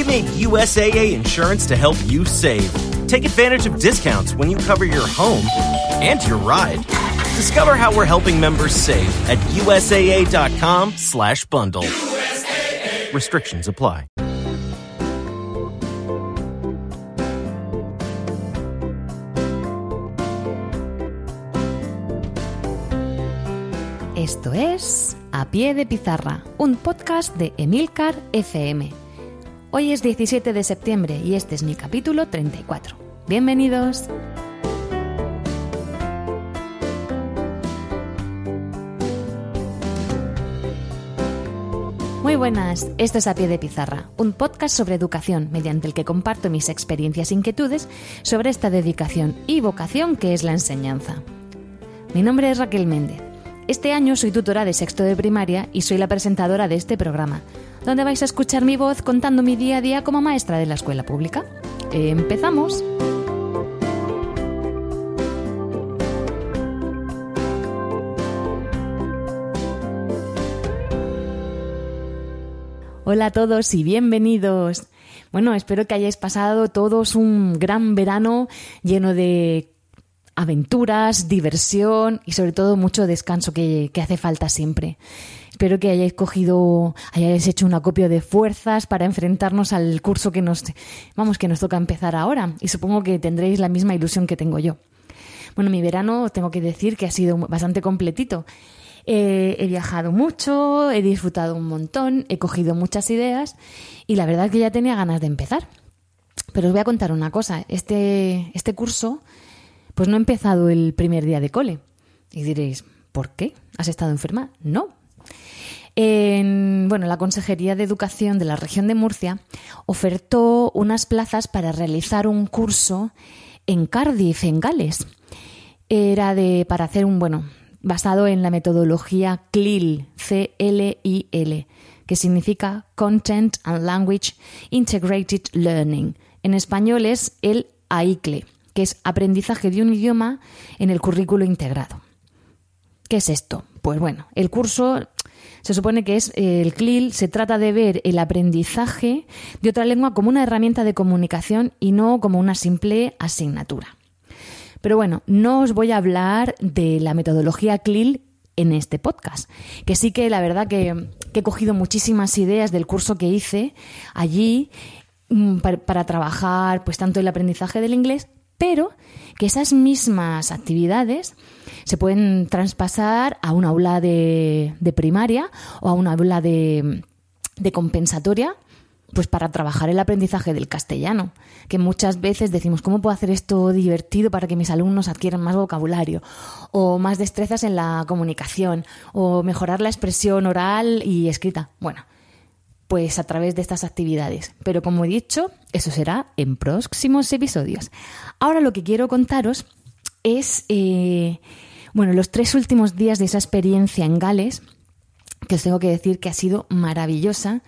We made USAA insurance to help you save. Take advantage of discounts when you cover your home and your ride. Discover how we're helping members save at USAA.com/slash bundle. USAA. Restrictions apply. Esto es A Pie de Pizarra, un podcast de Emilcar FM. Hoy es 17 de septiembre y este es mi capítulo 34. Bienvenidos. Muy buenas, esto es A Pie de Pizarra, un podcast sobre educación mediante el que comparto mis experiencias e inquietudes sobre esta dedicación y vocación que es la enseñanza. Mi nombre es Raquel Méndez este año soy tutora de sexto de primaria y soy la presentadora de este programa, donde vais a escuchar mi voz contando mi día a día como maestra de la escuela pública. ¡Empezamos! Hola a todos y bienvenidos. Bueno, espero que hayáis pasado todos un gran verano lleno de aventuras, diversión y sobre todo mucho descanso que, hace falta siempre. Espero que hayáis cogido, hayáis hecho un acopio de fuerzas para enfrentarnos al curso que nos, vamos, que nos toca empezar ahora. Y supongo que tendréis la misma ilusión que tengo yo. Bueno, mi verano tengo que decir que ha sido bastante completito. he viajado mucho, he disfrutado un montón, he cogido muchas ideas y la verdad es que ya tenía ganas de empezar. Pero os voy a contar una cosa. Este, este curso pues no he empezado el primer día de cole. Y diréis, ¿por qué? ¿Has estado enferma? No. En, bueno, la Consejería de Educación de la región de Murcia ofertó unas plazas para realizar un curso en Cardiff, en Gales. Era de, para hacer un, bueno, basado en la metodología CLIL, C-L-I-L, que significa Content and Language Integrated Learning. En español es el AICLE que es aprendizaje de un idioma en el currículo integrado. ¿Qué es esto? Pues bueno, el curso se supone que es el CLIL, se trata de ver el aprendizaje de otra lengua como una herramienta de comunicación y no como una simple asignatura. Pero bueno, no os voy a hablar de la metodología CLIL en este podcast, que sí que la verdad que, he cogido muchísimas ideas del curso que hice allí mm, para, para trabajar pues tanto el aprendizaje del inglés pero que esas mismas actividades se pueden traspasar a un aula de, primaria o a un aula de, compensatoria pues para trabajar el aprendizaje del castellano, que muchas veces decimos, ¿cómo puedo hacer esto divertido para que mis alumnos adquieran más vocabulario o más destrezas en la comunicación o mejorar la expresión oral y escrita? Bueno, pues a través de estas actividades. Pero como he dicho, eso será en próximos episodios. Ahora lo que quiero contaros es, eh, bueno, los tres últimos días de esa experiencia en Gales, que os tengo que decir que ha sido maravillosa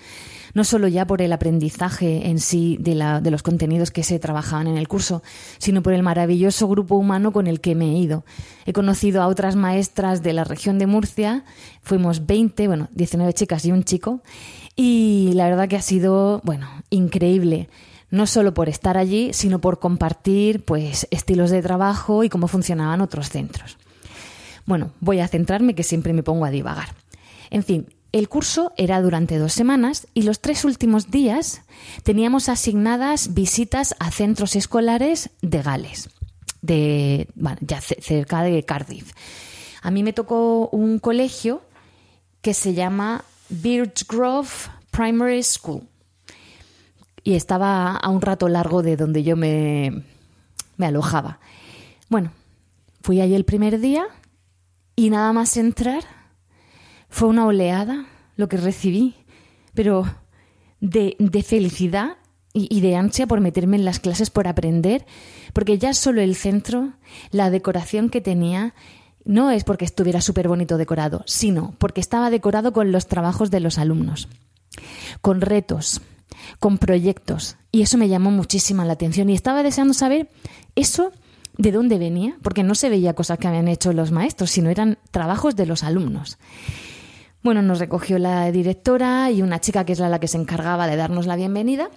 no solo ya por el aprendizaje en sí de, de, los contenidos que se trabajaban en el curso, sino por el maravilloso grupo humano con el que me he ido. He conocido a otras maestras de la región de Murcia, fuimos 20, bueno, 19 chicas y un chico, y la verdad que ha sido, bueno, increíble. No solo por estar allí, sino por compartir pues estilos de trabajo y cómo funcionaban otros centros. Bueno, voy a centrarme que siempre me pongo a divagar. En fin, el curso era durante dos semanas y los tres últimos días teníamos asignadas visitas a centros escolares de Gales, de, ya cerca de Cardiff. A mí me tocó un colegio que se llama Birchgrove Primary School. Y estaba a un rato largo de donde yo me, me alojaba. Bueno, fui allí el primer día y nada más entrar fue una oleada lo que recibí, pero de, de felicidad y, y, de ansia por meterme en las clases, por aprender, porque ya solo el centro, la decoración que tenía, no es porque estuviera súper bonito decorado, sino porque estaba decorado con los trabajos de los alumnos, con retos, con proyectos. Y eso me llamó muchísima la atención y estaba deseando saber eso de dónde venía, porque no se veía cosas que habían hecho los maestros, sino eran trabajos de los alumnos. Bueno, nos recogió la directora y una chica que es la, que se encargaba de darnos la bienvenida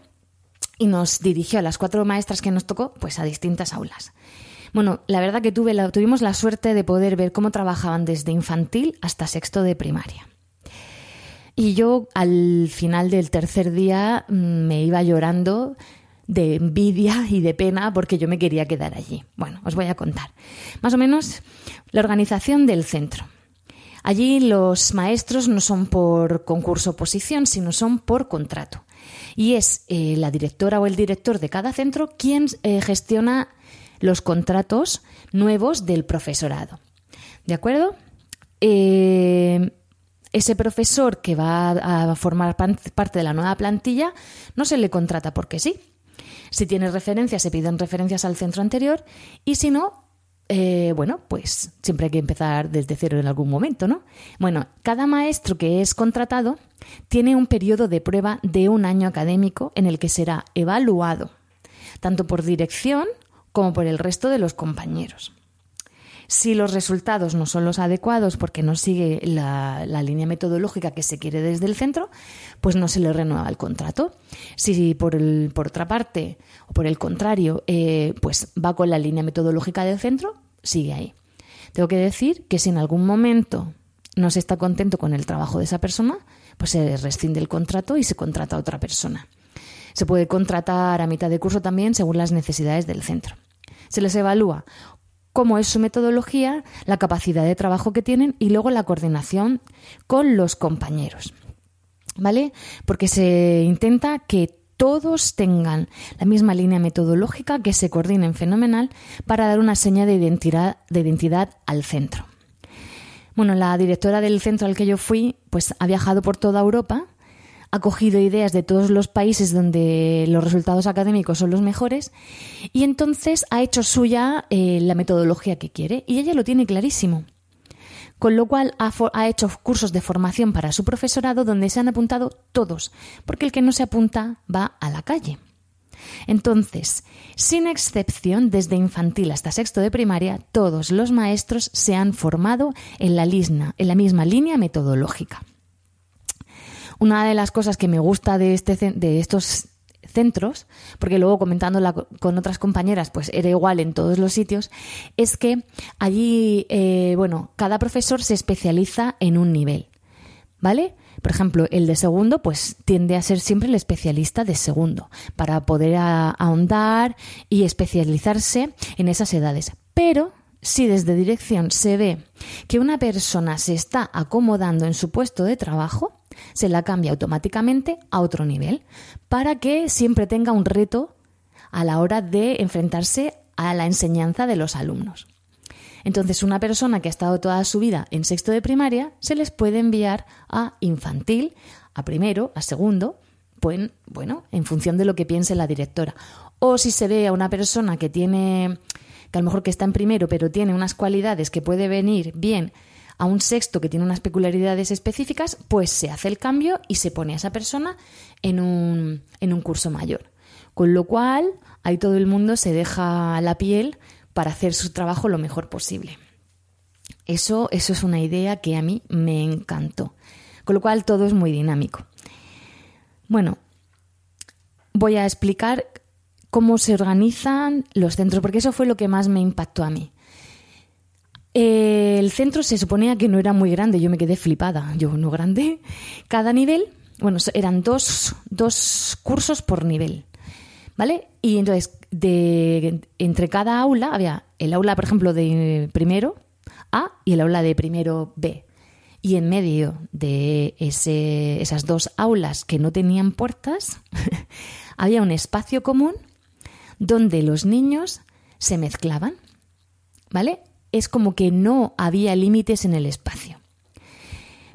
y nos dirigió a las cuatro maestras que nos tocó, pues a distintas aulas. Bueno, la verdad que tuve la, tuvimos la suerte de poder ver cómo trabajaban desde infantil hasta sexto de primaria. Y yo al final del tercer día mm, me iba llorando de envidia y de pena porque yo me quería quedar allí. Bueno, os voy a contar. Más o menos la organización del centro. Allí los maestros no son por concurso oposición, sino son por contrato. Y es eh, la directora o el director de cada centro quien eh, gestiona los contratos nuevos del profesorado. ¿De acuerdo? Eh, ese profesor que va a formar parte de la nueva plantilla no se le contrata porque sí. Si tiene referencias, se piden referencias al centro anterior y si no, eh, bueno, pues siempre hay que empezar desde cero en algún momento, ¿no? Bueno, cada maestro que es contratado tiene un periodo de prueba de un año académico en el que será evaluado, tanto por dirección como por el resto de los compañeros. Si los resultados no son los adecuados porque no sigue la, línea metodológica que se quiere desde el centro, pues no se le renueva el contrato. Si por, otra parte o por el contrario, eh, pues va con la línea metodológica del centro, sigue ahí. Tengo que decir que si en algún momento no se está contento con el trabajo de esa persona, pues se rescinde el contrato y se contrata a otra persona. Se puede contratar a mitad de curso también según las necesidades del centro. Se les evalúa cómo es su metodología, la capacidad de trabajo que tienen y luego la coordinación con los compañeros. ¿Vale? Porque se intenta que todos tengan la misma línea metodológica, que se coordinen fenomenal para dar una seña de identidad, de identidad al centro. Bueno, la directora del centro al que yo fui, pues ha viajado por toda Europa ha cogido ideas de todos los países donde los resultados académicos son los mejores y entonces ha hecho suya eh, la metodología que quiere y ella lo tiene clarísimo. Con lo cual ha, ha, hecho cursos de formación para su profesorado donde se han apuntado todos, porque el que no se apunta va a la calle. Entonces, sin excepción, desde infantil hasta sexto de primaria, todos los maestros se han formado en la, en la misma línea metodológica. Una de las cosas que me gusta de, este, de estos centros, porque luego comentándola con otras compañeras, pues era igual en todos los sitios, es que allí, eh, bueno, cada profesor se especializa en un nivel, ¿vale? Por ejemplo, el de segundo, pues tiende a ser siempre el especialista de segundo, para poder ahondar y especializarse en esas edades. Pero si desde dirección se ve que una persona se está acomodando en su puesto de trabajo, se la cambia automáticamente a otro nivel para que siempre tenga un reto a la hora de enfrentarse a la enseñanza de los alumnos. Entonces, una persona que ha estado toda su vida en sexto de primaria se les puede enviar a infantil, a primero, a segundo, pues, bueno, en función de lo que piense la directora. O si se ve a una persona que tiene, que a lo mejor que está en primero, pero tiene unas cualidades que puede venir bien a un sexto que tiene unas peculiaridades específicas, pues se hace el cambio y se pone a esa persona en un, en un curso mayor. Con lo cual, ahí todo el mundo se deja la piel para hacer su trabajo lo mejor posible. Eso, eso es una idea que a mí me encantó. Con lo cual, todo es muy dinámico. Bueno, voy a explicar cómo se organizan los centros, porque eso fue lo que más me impactó a mí. El centro se suponía que no era muy grande, yo me quedé flipada, yo no grande. Cada nivel, bueno, eran dos, dos cursos por nivel, ¿vale? Y entonces, entre cada aula había el aula, por ejemplo, de primero A y el aula de primero B. Y en medio de esas dos aulas que no tenían puertas, había un espacio común donde los niños se mezclaban, ¿vale? Es como que no había límites en el espacio.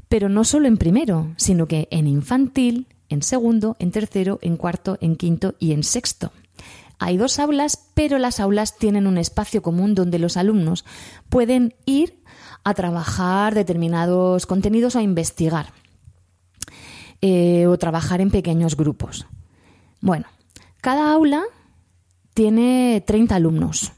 Pero no solo en primero, sino que en infantil, en segundo, en tercero, en cuarto, en quinto y en sexto. Hay dos aulas, pero las aulas tienen un espacio común donde los alumnos pueden ir a trabajar determinados contenidos o a investigar eh, o trabajar en pequeños grupos. Bueno, cada aula tiene 30 alumnos.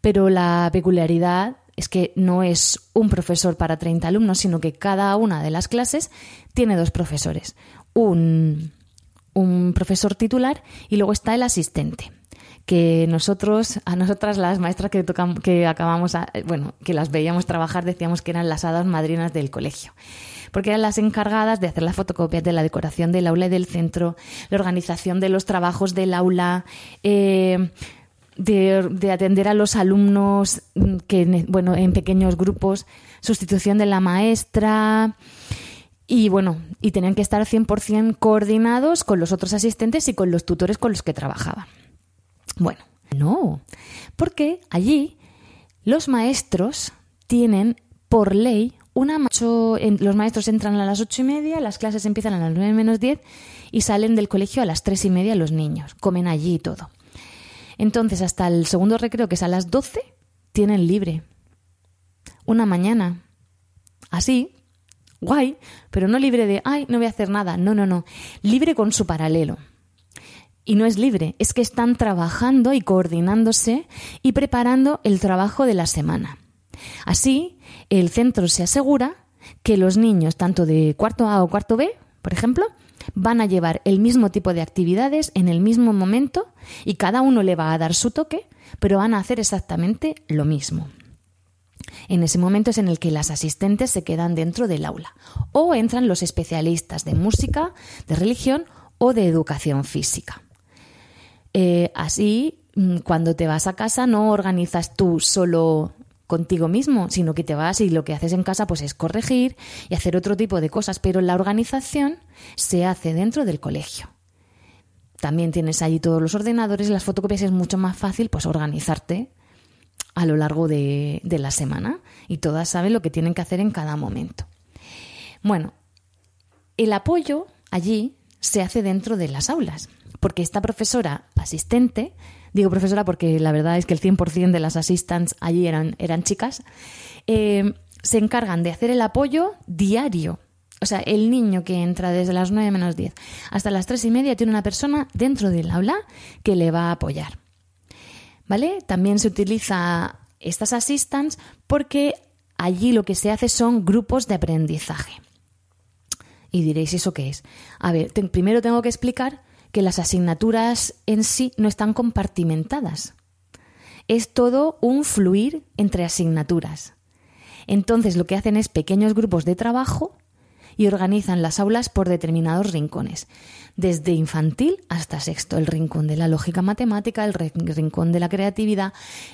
Pero la peculiaridad es que no es un profesor para 30 alumnos, sino que cada una de las clases tiene dos profesores. Un, un profesor titular y luego está el asistente que nosotros, a nosotras las maestras que, tocamos, que acabamos, bueno, que las veíamos trabajar, decíamos que eran las hadas madrinas del colegio porque eran las encargadas de hacer las fotocopias de la decoración del aula y del centro, la organización de los trabajos del aula, eh, de, atender a los alumnos que, bueno, en pequeños grupos, sustitución de la maestra. Y bueno, y tenían que estar 100% coordinados con los otros asistentes y con los tutores con los que trabajaban. Bueno, no, porque allí los maestros tienen por ley una los maestros entran a las ocho y media, las clases empiezan a las nueve menos diez y salen del colegio a las tres y media los niños, comen allí y todo. Entonces, hasta el segundo recreo, que es a las doce, tienen libre. Una mañana. Así, guay, pero no libre de, ay, no voy a hacer nada. No, no, no. Libre con su paralelo. Y no es libre, es que están trabajando y coordinándose y preparando el trabajo de la semana. Así, el centro se asegura que los niños, tanto de cuarto A o cuarto B, por ejemplo, van a llevar el mismo tipo de actividades en el mismo momento y cada uno le va a dar su toque, pero van a hacer exactamente lo mismo. En ese momento es en el que las asistentes se quedan dentro del aula o entran los especialistas de música, de religión o de educación física. Eh, así, mm, cuando te vas a casa no organizas tú solo contigo mismo, sino que te vas y lo que haces en casa pues es corregir y hacer otro tipo de cosas, pero la organización se hace dentro del colegio. También tienes allí todos los ordenadores las fotocopias es mucho más fácil pues organizarte a lo largo de, de la semana y todas saben lo que tienen que hacer en cada momento. Bueno, el apoyo allí se hace dentro de las aulas, porque esta profesora asistente digo profesora porque la verdad es que el 100% de las assistants allí eran, eran chicas, eh, se encargan de hacer el apoyo diario. O sea, el niño que entra desde las 9 menos 10 hasta las 3 y media tiene una persona dentro del aula que le va a apoyar. ¿Vale? También se utiliza estas assistants porque allí lo que se hace son grupos de aprendizaje. Y diréis, ¿eso qué es? A ver, primero tengo que explicar que las asignaturas en sí no están compartimentadas. Es todo un fluir entre asignaturas. Entonces lo que hacen es pequeños grupos de trabajo y organizan las aulas por determinados rincones, desde infantil hasta sexto, el rincón de la lógica matemática, el rincón de la creatividad,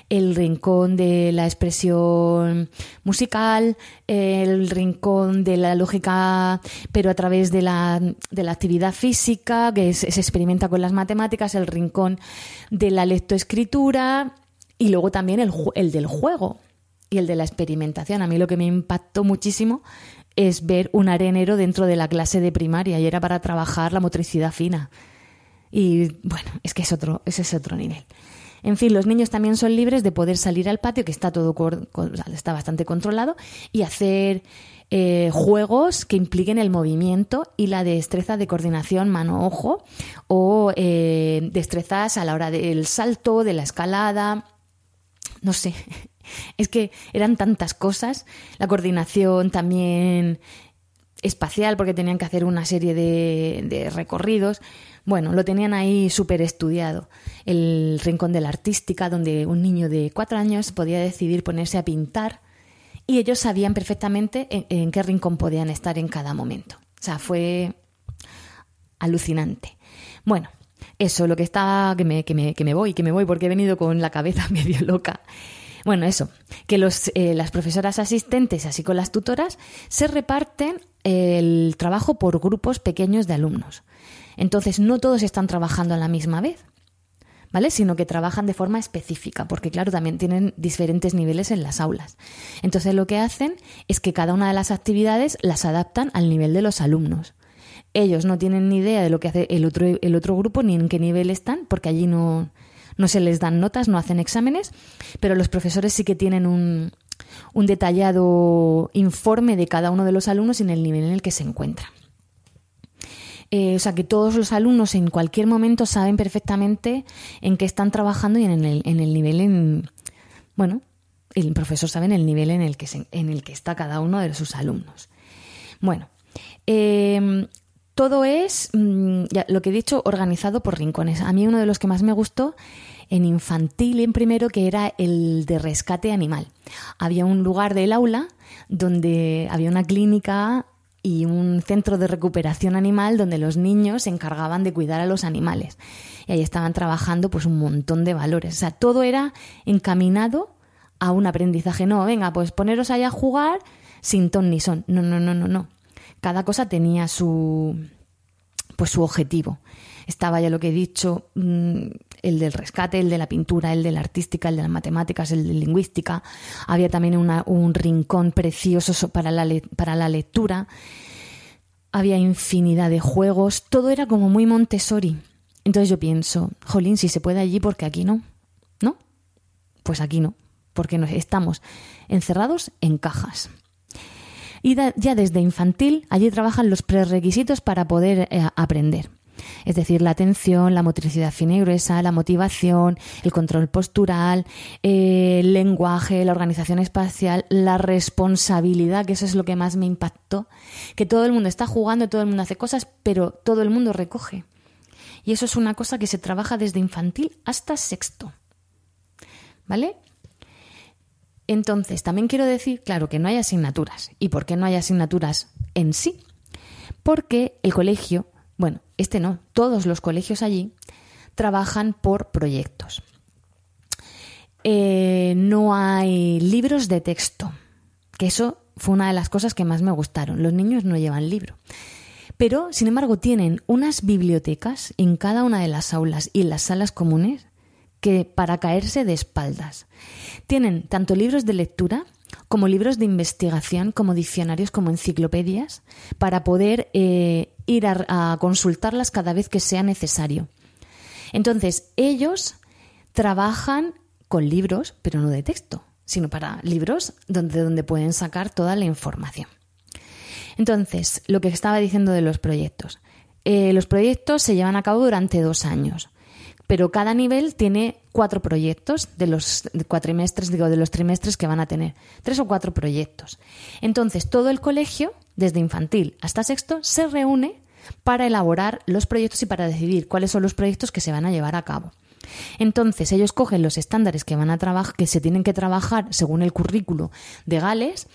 el rincón de la expresión musical, el rincón de la lógica, pero a través de la, de la actividad física, que se experimenta con las matemáticas, el rincón de la lectoescritura y luego también el, el del juego y el de la experimentación. A mí lo que me impactó muchísimo es ver un arenero dentro de la clase de primaria y era para trabajar la motricidad fina. Y bueno, es que es otro, ese es otro nivel. En fin, los niños también son libres de poder salir al patio, que está todo está bastante controlado, y hacer eh, juegos que impliquen el movimiento y la destreza de coordinación mano-ojo o eh, destrezas a la hora del salto, de la escalada. No sé, es que eran tantas cosas, la coordinación también espacial, porque tenían que hacer una serie de, recorridos. Bueno, lo tenían ahí súper estudiado. El rincón de la artística, donde un niño de cuatro años podía decidir ponerse a pintar y ellos sabían perfectamente en, qué rincón podían estar en cada momento. O sea, fue alucinante. Bueno, eso, lo que está, que me, que me, que me voy, que me voy porque he venido con la cabeza medio loca. Bueno, eso, que los, eh, las profesoras asistentes, así con las tutoras, se reparten el trabajo por grupos pequeños de alumnos. Entonces, no todos están trabajando a la misma vez, ¿vale? Sino que trabajan de forma específica, porque claro, también tienen diferentes niveles en las aulas. Entonces, lo que hacen es que cada una de las actividades las adaptan al nivel de los alumnos. Ellos no tienen ni idea de lo que hace el otro, el otro grupo ni en qué nivel están, porque allí no, no se les dan notas, no hacen exámenes, pero los profesores sí que tienen un, un detallado informe de cada uno de los alumnos en el nivel en el que se encuentran. Eh, o sea que todos los alumnos en cualquier momento saben perfectamente en qué están trabajando y en el, en el nivel en. Bueno, el profesor sabe en el nivel en el que, en el que está cada uno de sus alumnos. Bueno, eh, todo es, mm, ya, lo que he dicho, organizado por rincones. A mí uno de los que más me gustó en infantil, en primero, que era el de rescate animal. Había un lugar del aula donde había una clínica y un centro de recuperación animal donde los niños se encargaban de cuidar a los animales. Y ahí estaban trabajando pues un montón de valores. O sea, todo era encaminado a un aprendizaje. No, venga, pues poneros allá a jugar sin ton ni son. No, no, no, no, no. Cada cosa tenía su pues su objetivo. Estaba ya lo que he dicho, mm, el del rescate, el de la pintura, el de la artística, el de las matemáticas, el de lingüística. Había también un rincón precioso para la, para la lectura. Había infinidad de juegos. Todo era como muy Montessori. Entonces yo pienso, jolín, si se puede allí, porque aquí no? ¿No? Pues aquí no, porque nos estamos encerrados en cajas. Y ya desde infantil, allí trabajan los prerequisitos para poder eh, aprender. Es decir, la atención, la motricidad fina y gruesa, la motivación, el control postural, eh, el lenguaje, la organización espacial, la responsabilidad, que eso es lo que más me impactó, que todo el mundo está jugando, todo el mundo hace cosas, pero todo el mundo recoge. Y eso es una cosa que se trabaja desde infantil hasta sexto. ¿Vale? Entonces, también quiero decir, claro, que no hay asignaturas. ¿Y por qué no hay asignaturas en sí? Porque el colegio bueno, este no, todos los colegios allí trabajan por proyectos. Eh, no hay libros de texto, que eso fue una de las cosas que más me gustaron. Los niños no llevan libro. Pero, sin embargo, tienen unas bibliotecas en cada una de las aulas y en las salas comunes que para caerse de espaldas. Tienen tanto libros de lectura como libros de investigación, como diccionarios, como enciclopedias, para poder eh, ir a, consultarlas cada vez que sea necesario. Entonces, ellos trabajan con libros, pero no de texto, sino para libros donde, donde pueden sacar toda la información. Entonces, lo que estaba diciendo de los proyectos. Eh, los proyectos se llevan a cabo durante dos años pero cada nivel tiene cuatro proyectos de los cuatrimestres, digo, de los trimestres que van a tener, tres o cuatro proyectos. Entonces, todo el colegio, desde infantil hasta sexto, se reúne para elaborar los proyectos y para decidir cuáles son los proyectos que se van a llevar a cabo. Entonces, ellos cogen los estándares que van a trabajar, que se tienen que trabajar según el currículo de Gales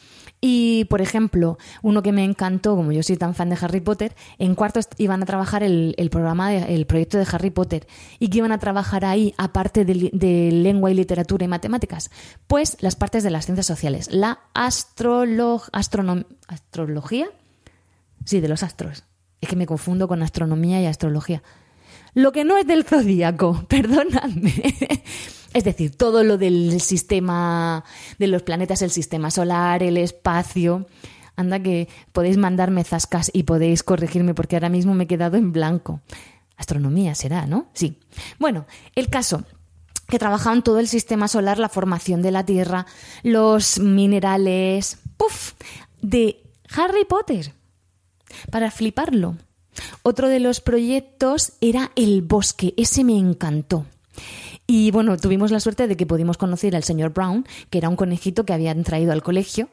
y, por ejemplo, uno que me encantó, como yo soy tan fan de Harry Potter, en cuarto iban a trabajar el, programa, el proyecto de Harry Potter. ¿Y qué iban a trabajar ahí, aparte de, lengua y literatura y matemáticas? Pues las partes de las ciencias sociales. La astrología. Sí, de los astros. Es que me confundo con astronomía y astrología. Lo que no es del zodíaco, perdonadme. Es decir, todo lo del sistema, de los planetas, el sistema solar, el espacio. Anda que podéis mandarme zascas y podéis corregirme porque ahora mismo me he quedado en blanco. Astronomía será, ¿no? Sí. Bueno, el caso que trabajaban todo el sistema solar, la formación de la Tierra, los minerales, ¡puf! de Harry Potter. Para fliparlo. Otro de los proyectos era el bosque, ese me encantó. Y bueno, tuvimos la suerte de que pudimos conocer al señor Brown, que era un conejito que habían traído al colegio.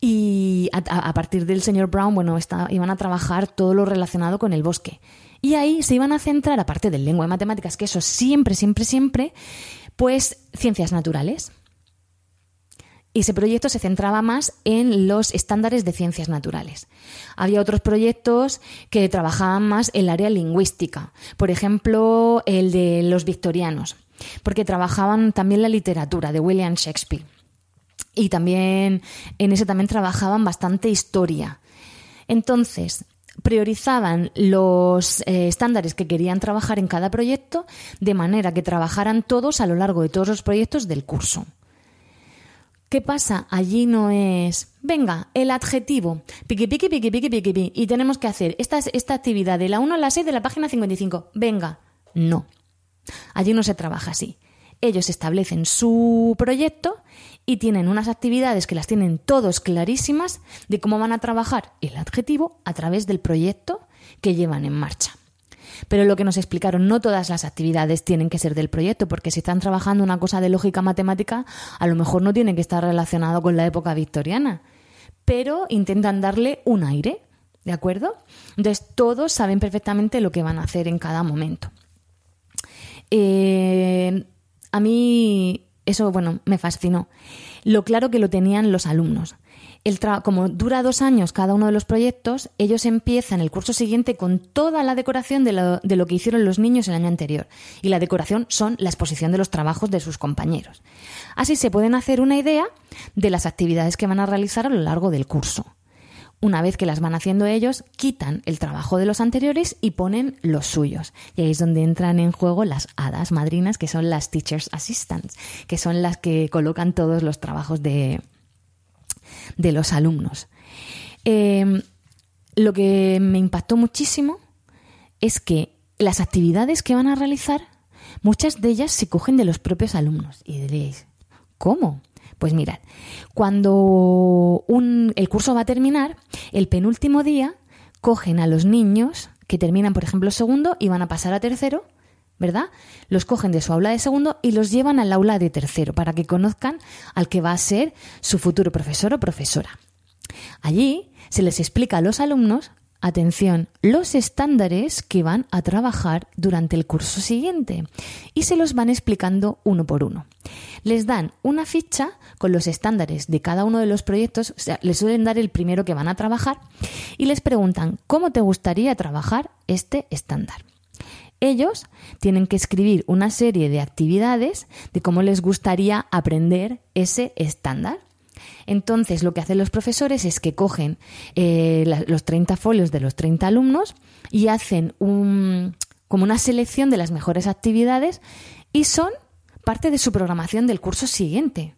Y a, partir del señor Brown, bueno, iban a trabajar todo lo relacionado con el bosque. Y ahí se iban a centrar, aparte del lengua y matemáticas, que eso siempre, siempre, siempre, pues ciencias naturales. Y ese proyecto se centraba más en los estándares de ciencias naturales. Había otros proyectos que trabajaban más el área lingüística, por ejemplo, el de los victorianos porque trabajaban también la literatura de William Shakespeare. Y también en ese también trabajaban bastante historia. Entonces, priorizaban los eh, estándares que querían trabajar en cada proyecto de manera que trabajaran todos a lo largo de todos los proyectos del curso. ¿Qué pasa? Allí no es, venga, el adjetivo, piqui, piqui, piqui, piqui, piqui, piqui, y tenemos que hacer esta, esta actividad de la 1 a la 6 de la página 55. Venga, no. Allí no se trabaja así. Ellos establecen su proyecto y tienen unas actividades que las tienen todos clarísimas de cómo van a trabajar el adjetivo a través del proyecto que llevan en marcha. Pero lo que nos explicaron, no todas las actividades tienen que ser del proyecto, porque si están trabajando una cosa de lógica matemática, a lo mejor no tiene que estar relacionado con la época victoriana. Pero intentan darle un aire. ¿De acuerdo? Entonces, todos saben perfectamente lo que van a hacer en cada momento. Eh, a mí eso, bueno, me fascinó. Lo claro que lo tenían los alumnos. El como dura dos años cada uno de los proyectos, ellos empiezan el curso siguiente con toda la decoración de lo, de lo, que hicieron los niños el año anterior. Y la decoración son la exposición de los trabajos de sus compañeros. Así se pueden hacer una idea de las actividades que van a realizar a lo largo del curso. Una vez que las van haciendo ellos, quitan el trabajo de los anteriores y ponen los suyos. Y ahí es donde entran en juego las hadas madrinas, que son las teachers assistants, que son las que colocan todos los trabajos de, de los alumnos. Em, lo que me impactó muchísimo es que las actividades que van a realizar, muchas de ellas se cogen de los propios alumnos. Y diréis, ¿cómo? Pues mirad, cuando el curso va a terminar, el penúltimo día cogen a los niños que terminan, por ejemplo, segundo y van a pasar a tercero, ¿verdad? Los cogen de su aula de segundo y los llevan al aula de tercero para que conozcan al que va a ser su futuro profesor o profesora. Allí se les explica a los alumnos atención, los estándares que van a trabajar durante el curso siguiente y se los van explicando uno por uno. Les dan una ficha con los estándares de cada uno de los proyectos, o sea, les suelen dar el primero que van a trabajar y les preguntan cómo te gustaría trabajar este estándar. Ellos tienen que escribir una serie de actividades de cómo les gustaría aprender ese estándar. Entonces, lo que hacen los profesores es que cogen eh, los 30 folios de los 30 alumnos y hacen un, como una selección de las mejores actividades y son parte de su programación del curso siguiente.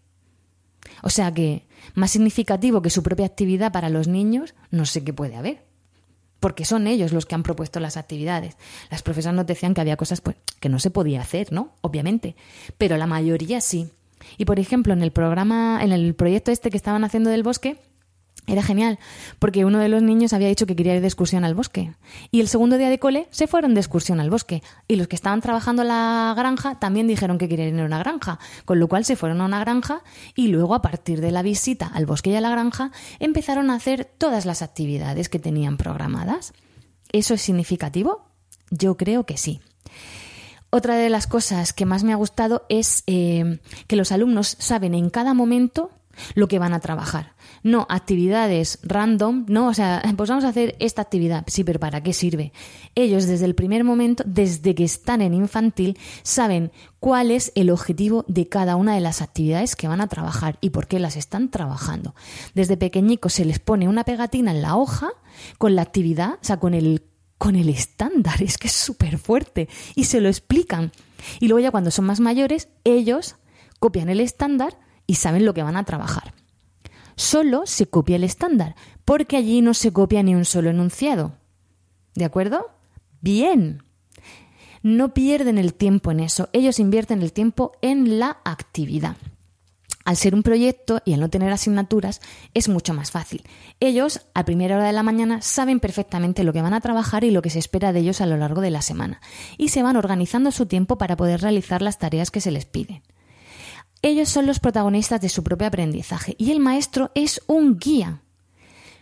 O sea que, más significativo que su propia actividad para los niños, no sé qué puede haber. Porque son ellos los que han propuesto las actividades. Las profesoras nos decían que había cosas pues, que no se podía hacer, ¿no? Obviamente. Pero la mayoría sí. Y por ejemplo, en el programa, en el proyecto este que estaban haciendo del bosque, era genial, porque uno de los niños había dicho que quería ir de excursión al bosque. Y el segundo día de cole se fueron de excursión al bosque. Y los que estaban trabajando en la granja también dijeron que querían ir a una granja. Con lo cual se fueron a una granja y luego, a partir de la visita al bosque y a la granja, empezaron a hacer todas las actividades que tenían programadas. ¿Eso es significativo? Yo creo que sí. Otra de las cosas que más me ha gustado es eh, que los alumnos saben en cada momento lo que van a trabajar. No actividades random, no, o sea, pues vamos a hacer esta actividad. Sí, pero ¿para qué sirve? Ellos desde el primer momento, desde que están en infantil, saben cuál es el objetivo de cada una de las actividades que van a trabajar y por qué las están trabajando. Desde pequeñicos se les pone una pegatina en la hoja con la actividad, o sea, con el con el estándar, es que es súper fuerte, y se lo explican. Y luego ya cuando son más mayores, ellos copian el estándar y saben lo que van a trabajar. Solo se copia el estándar, porque allí no se copia ni un solo enunciado. ¿De acuerdo? Bien. No pierden el tiempo en eso, ellos invierten el tiempo en la actividad. Al ser un proyecto y al no tener asignaturas, es mucho más fácil. Ellos, a primera hora de la mañana, saben perfectamente lo que van a trabajar y lo que se espera de ellos a lo largo de la semana, y se van organizando su tiempo para poder realizar las tareas que se les piden. Ellos son los protagonistas de su propio aprendizaje y el maestro es un guía.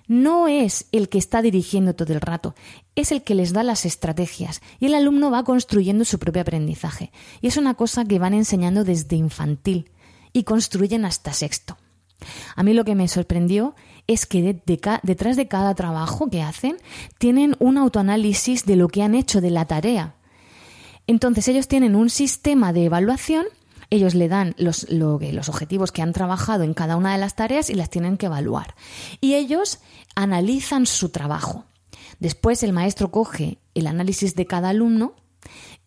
No es el que está dirigiendo todo el rato, es el que les da las estrategias y el alumno va construyendo su propio aprendizaje. Y es una cosa que van enseñando desde infantil y construyen hasta sexto. A mí lo que me sorprendió es que detrás de cada trabajo que hacen tienen un autoanálisis de lo que han hecho de la tarea. Entonces ellos tienen un sistema de evaluación, ellos le dan los, los objetivos que han trabajado en cada una de las tareas y las tienen que evaluar. Y ellos analizan su trabajo. Después el maestro coge el análisis de cada alumno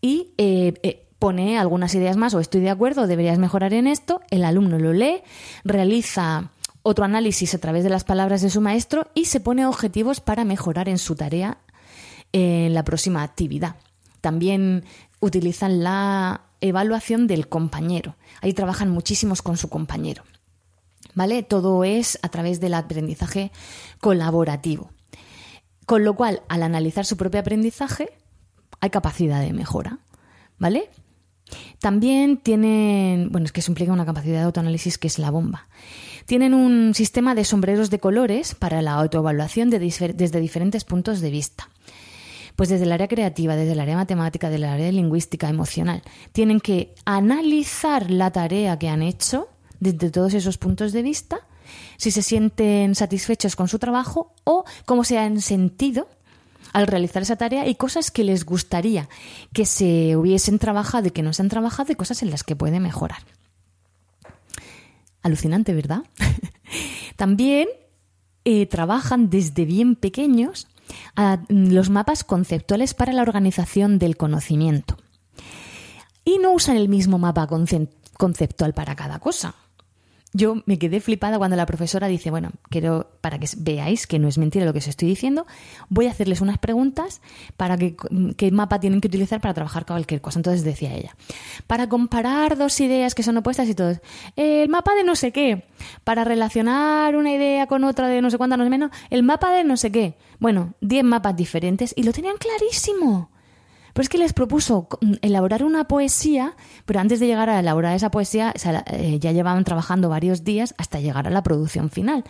y eh, eh, pone algunas ideas más o estoy de acuerdo, deberías mejorar en esto, el alumno lo lee, realiza otro análisis a través de las palabras de su maestro y se pone objetivos para mejorar en su tarea en la próxima actividad. También utilizan la evaluación del compañero. Ahí trabajan muchísimos con su compañero. ¿Vale? Todo es a través del aprendizaje colaborativo. Con lo cual, al analizar su propio aprendizaje, hay capacidad de mejora. ¿Vale? También tienen, bueno, es que eso implica una capacidad de autoanálisis que es la bomba. tienen un sistema de sombreros de colores para la autoevaluación desde diferentes puntos de vista. Pues desde el área creativa, desde el área matemática, desde el área lingüística, emocional, tienen que analizar la tarea que han hecho desde todos esos puntos de vista, si se sienten satisfechos con su trabajo o cómo se han sentido al realizar esa tarea y cosas que les gustaría que se hubiesen trabajado y que no se han trabajado y cosas en las que puede mejorar. Alucinante, ¿verdad? También eh, trabajan desde bien pequeños los mapas conceptuales para la organización del conocimiento. Y no usan el mismo mapa conceptual para cada cosa yo me quedé flipada cuando la profesora dice, bueno, quiero, para que veáis que no es mentira lo que os estoy diciendo, voy a hacerles unas preguntas para que qué mapa tienen que utilizar para trabajar cualquier cosa. Entonces decía ella, para comparar dos ideas que son opuestas y todo, el mapa de no sé qué, para relacionar una idea con otra de no sé cuánta, no sé menos, el mapa de no sé qué. Bueno, 10 mapas diferentes y lo tenían clarísimo. Pero es que les propuso elaborar una poesía, pero antes de llegar a elaborar esa poesía eh, ya llevaban trabajando varios días hasta llegar a la producción final.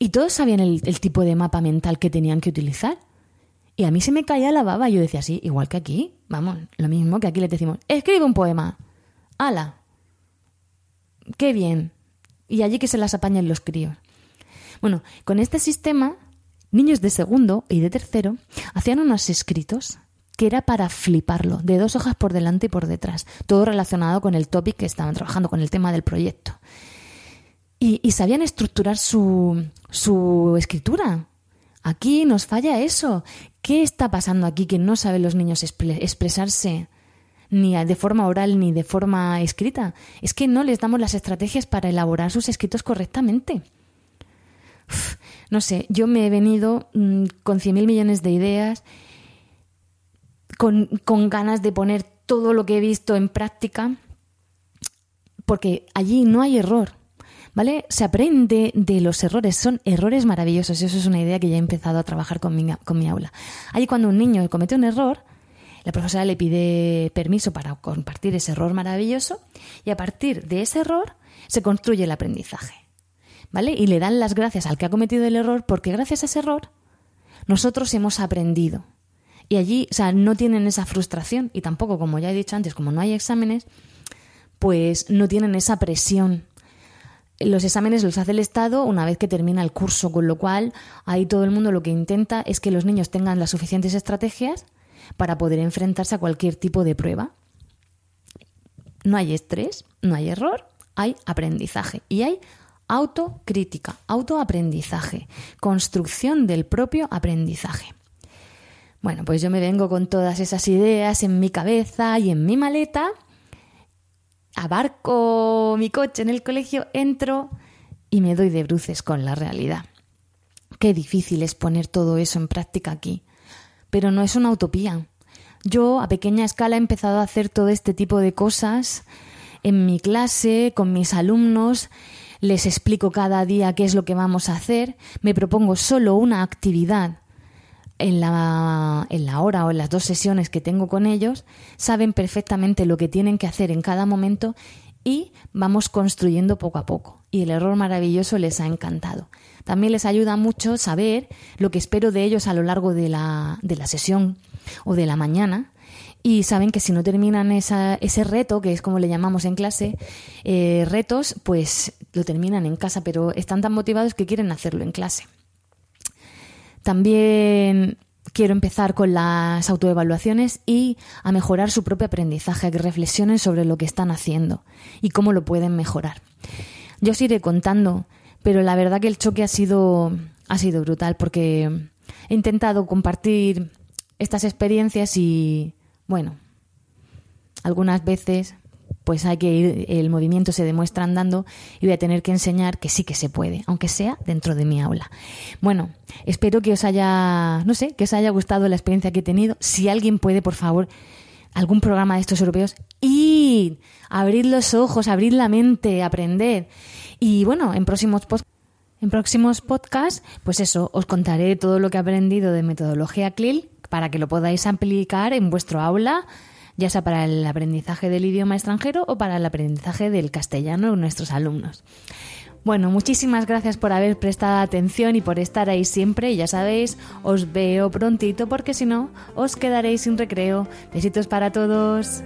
Y todos sabían el, tipo de mapa mental que tenían que utilizar. Y a mí se me caía la baba. Yo decía, sí, igual que aquí. Vamos, lo mismo que aquí les decimos, escribe un poema. ¡Hala! ¡Qué bien! Y allí que se las apañan los críos. Bueno, con este sistema, niños de segundo y de tercero hacían unos escritos que era para fliparlo, de dos hojas por delante y por detrás, todo relacionado con el topic que estaban trabajando, con el tema del proyecto. Y, sabían estructurar su, su escritura. Aquí nos falla eso. ¿Qué está pasando aquí que no saben los niños expresarse ni de forma oral ni de forma escrita? Es que no les damos las estrategias para elaborar sus escritos correctamente. no sé, yo me he venido mm, con con mil millones de ideas con, ganas de poner todo lo que he visto en práctica, porque allí no hay error. ¿Vale? Se aprende de los errores, son errores maravillosos. Eso es una idea que ya he empezado a trabajar con mi, con mi aula. Allí cuando un niño comete un error, la profesora le pide permiso para compartir ese error maravilloso y a partir de ese error se construye el aprendizaje. ¿Vale? Y le dan las gracias al que ha cometido el error porque gracias a ese error nosotros hemos aprendido. Y allí, o sea, no tienen esa frustración y tampoco, como ya he dicho antes, como no hay exámenes, pues no tienen esa presión. Los exámenes los hace el Estado una vez que termina el curso, con lo cual ahí todo el mundo lo que intenta es que los niños tengan las suficientes estrategias para poder enfrentarse a cualquier tipo de prueba. No hay estrés, no hay error, hay aprendizaje y hay autocrítica, autoaprendizaje, construcción del propio aprendizaje. Bueno, pues yo me vengo con todas esas ideas en mi cabeza y en mi maleta, abarco mi coche en el colegio, entro y me doy de bruces con la realidad. Qué difícil es poner todo eso en práctica aquí. Pero no es una utopía. Yo a pequeña escala he empezado a hacer todo este tipo de cosas en mi clase, con mis alumnos, les explico cada día qué es lo que vamos a hacer, me propongo solo una actividad en la, en la hora o en las dos sesiones que tengo con ellos, saben perfectamente lo que tienen que hacer en cada momento y vamos construyendo poco a poco. Y el error maravilloso les ha encantado. También les ayuda mucho saber lo que espero de ellos a lo largo de la, de la sesión o de la mañana. Y saben que si no terminan esa, ese reto, que es como le llamamos en clase, eh, retos, pues lo terminan en casa, pero están tan motivados que quieren hacerlo en clase. También quiero empezar con las autoevaluaciones y a mejorar su propio aprendizaje, a que reflexionen sobre lo que están haciendo y cómo lo pueden mejorar. Yo os iré contando, pero la verdad que el choque ha sido, ha sido brutal porque he intentado compartir estas experiencias y, bueno, algunas veces pues hay que ir, el movimiento se demuestra andando y voy a tener que enseñar que sí que se puede, aunque sea dentro de mi aula. Bueno, espero que os haya, no sé, que os haya gustado la experiencia que he tenido. Si alguien puede, por favor, algún programa de estos europeos, id, abrid los ojos, abrid la mente, aprended. Y bueno, en próximos en próximos podcasts, pues eso, os contaré todo lo que he aprendido de metodología CLIL para que lo podáis aplicar en vuestro aula ya sea para el aprendizaje del idioma extranjero o para el aprendizaje del castellano de nuestros alumnos. Bueno, muchísimas gracias por haber prestado atención y por estar ahí siempre. Ya sabéis, os veo prontito porque si no, os quedaréis sin recreo. Besitos para todos.